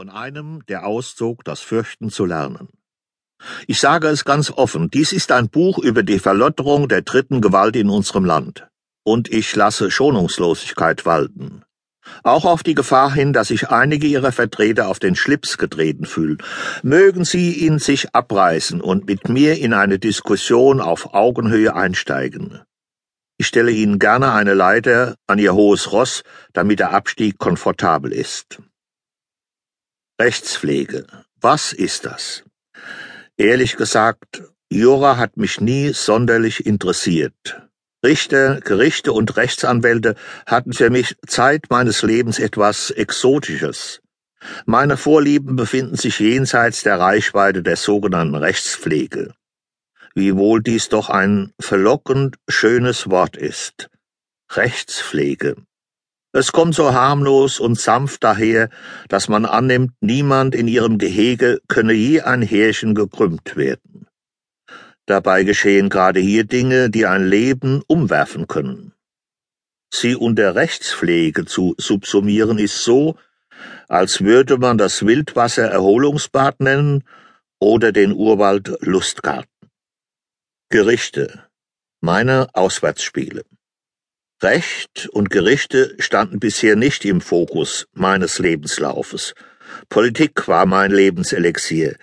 von einem, der auszog, das Fürchten zu lernen. Ich sage es ganz offen, dies ist ein Buch über die Verlotterung der dritten Gewalt in unserem Land. Und ich lasse Schonungslosigkeit walten. Auch auf die Gefahr hin, dass sich einige ihrer Vertreter auf den Schlips getreten fühlen. Mögen sie ihn sich abreißen und mit mir in eine Diskussion auf Augenhöhe einsteigen. Ich stelle Ihnen gerne eine Leiter an Ihr hohes Ross, damit der Abstieg komfortabel ist. Rechtspflege. Was ist das? Ehrlich gesagt, Jura hat mich nie sonderlich interessiert. Richter, Gerichte und Rechtsanwälte hatten für mich Zeit meines Lebens etwas Exotisches. Meine Vorlieben befinden sich jenseits der Reichweite der sogenannten Rechtspflege. Wiewohl dies doch ein verlockend schönes Wort ist. Rechtspflege. Es kommt so harmlos und sanft daher, dass man annimmt, niemand in ihrem Gehege könne je ein Härchen gekrümmt werden. Dabei geschehen gerade hier Dinge, die ein Leben umwerfen können. Sie unter Rechtspflege zu subsumieren ist so, als würde man das Wildwasser Erholungsbad nennen oder den Urwald Lustgarten. Gerichte. Meine Auswärtsspiele. Recht und Gerichte standen bisher nicht im Fokus meines Lebenslaufes. Politik war mein Lebenselixier.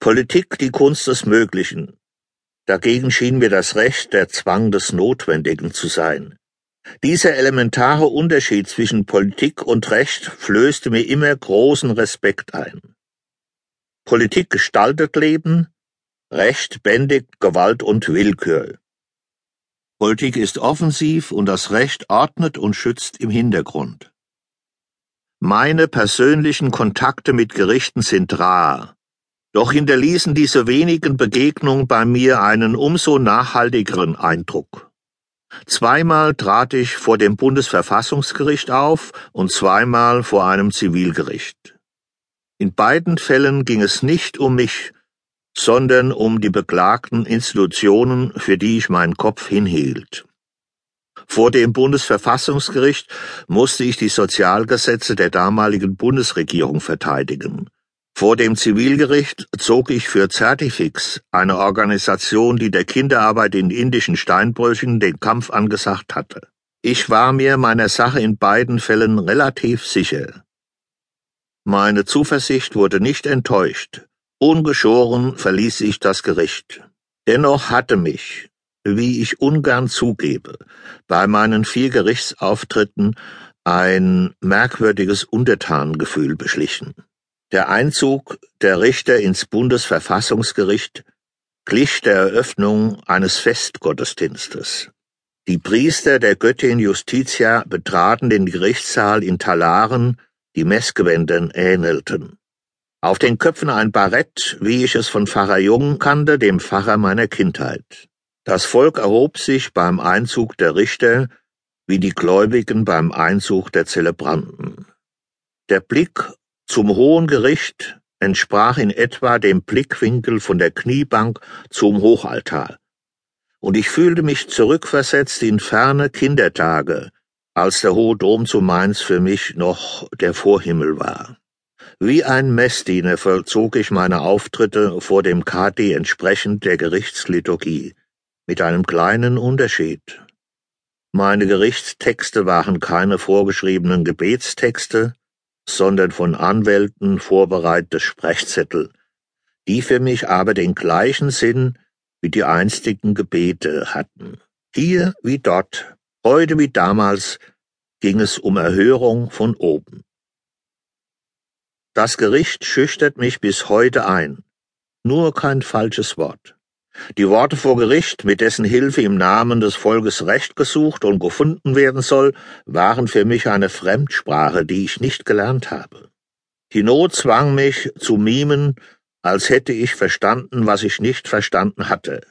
Politik die Kunst des Möglichen. Dagegen schien mir das Recht der Zwang des Notwendigen zu sein. Dieser elementare Unterschied zwischen Politik und Recht flößte mir immer großen Respekt ein. Politik gestaltet Leben, Recht bändigt Gewalt und Willkür. Politik ist offensiv und das Recht ordnet und schützt im Hintergrund. Meine persönlichen Kontakte mit Gerichten sind rar, doch hinterließen diese wenigen Begegnungen bei mir einen umso nachhaltigeren Eindruck. Zweimal trat ich vor dem Bundesverfassungsgericht auf und zweimal vor einem Zivilgericht. In beiden Fällen ging es nicht um mich, sondern um die beklagten Institutionen, für die ich meinen Kopf hinhielt. Vor dem Bundesverfassungsgericht musste ich die Sozialgesetze der damaligen Bundesregierung verteidigen. Vor dem Zivilgericht zog ich für Certifix, eine Organisation, die der Kinderarbeit in indischen Steinbrüchen den Kampf angesagt hatte. Ich war mir meiner Sache in beiden Fällen relativ sicher. Meine Zuversicht wurde nicht enttäuscht. Ungeschoren verließ ich das Gericht. Dennoch hatte mich, wie ich ungern zugebe, bei meinen vier Gerichtsauftritten ein merkwürdiges Untertanengefühl beschlichen. Der Einzug der Richter ins Bundesverfassungsgericht glich der Eröffnung eines Festgottesdienstes. Die Priester der Göttin Justitia betraten den Gerichtssaal in Talaren, die Messgewändern ähnelten. Auf den Köpfen ein Barett, wie ich es von Pfarrer Jung kannte, dem Pfarrer meiner Kindheit. Das Volk erhob sich beim Einzug der Richter, wie die Gläubigen beim Einzug der Zelebranten. Der Blick zum Hohen Gericht entsprach in etwa dem Blickwinkel von der Kniebank zum Hochaltar. Und ich fühlte mich zurückversetzt in ferne Kindertage, als der Hohe Dom zu Mainz für mich noch der Vorhimmel war. Wie ein Messdiener vollzog ich meine Auftritte vor dem Kadi entsprechend der Gerichtsliturgie, mit einem kleinen Unterschied. Meine Gerichtstexte waren keine vorgeschriebenen Gebetstexte, sondern von Anwälten vorbereitete Sprechzettel, die für mich aber den gleichen Sinn wie die einstigen Gebete hatten. Hier wie dort, heute wie damals, ging es um Erhörung von oben. Das Gericht schüchtert mich bis heute ein. Nur kein falsches Wort. Die Worte vor Gericht, mit dessen Hilfe im Namen des Volkes Recht gesucht und gefunden werden soll, waren für mich eine Fremdsprache, die ich nicht gelernt habe. Die Not zwang mich zu mimen, als hätte ich verstanden, was ich nicht verstanden hatte.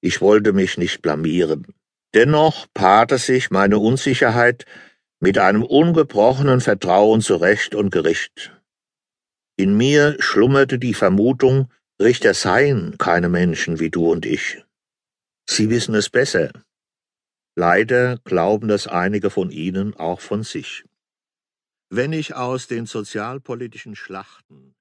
Ich wollte mich nicht blamieren. Dennoch paarte sich meine Unsicherheit mit einem ungebrochenen Vertrauen zu Recht und Gericht. In mir schlummerte die Vermutung, Richter seien keine Menschen wie du und ich. Sie wissen es besser. Leider glauben das einige von ihnen auch von sich. Wenn ich aus den sozialpolitischen Schlachten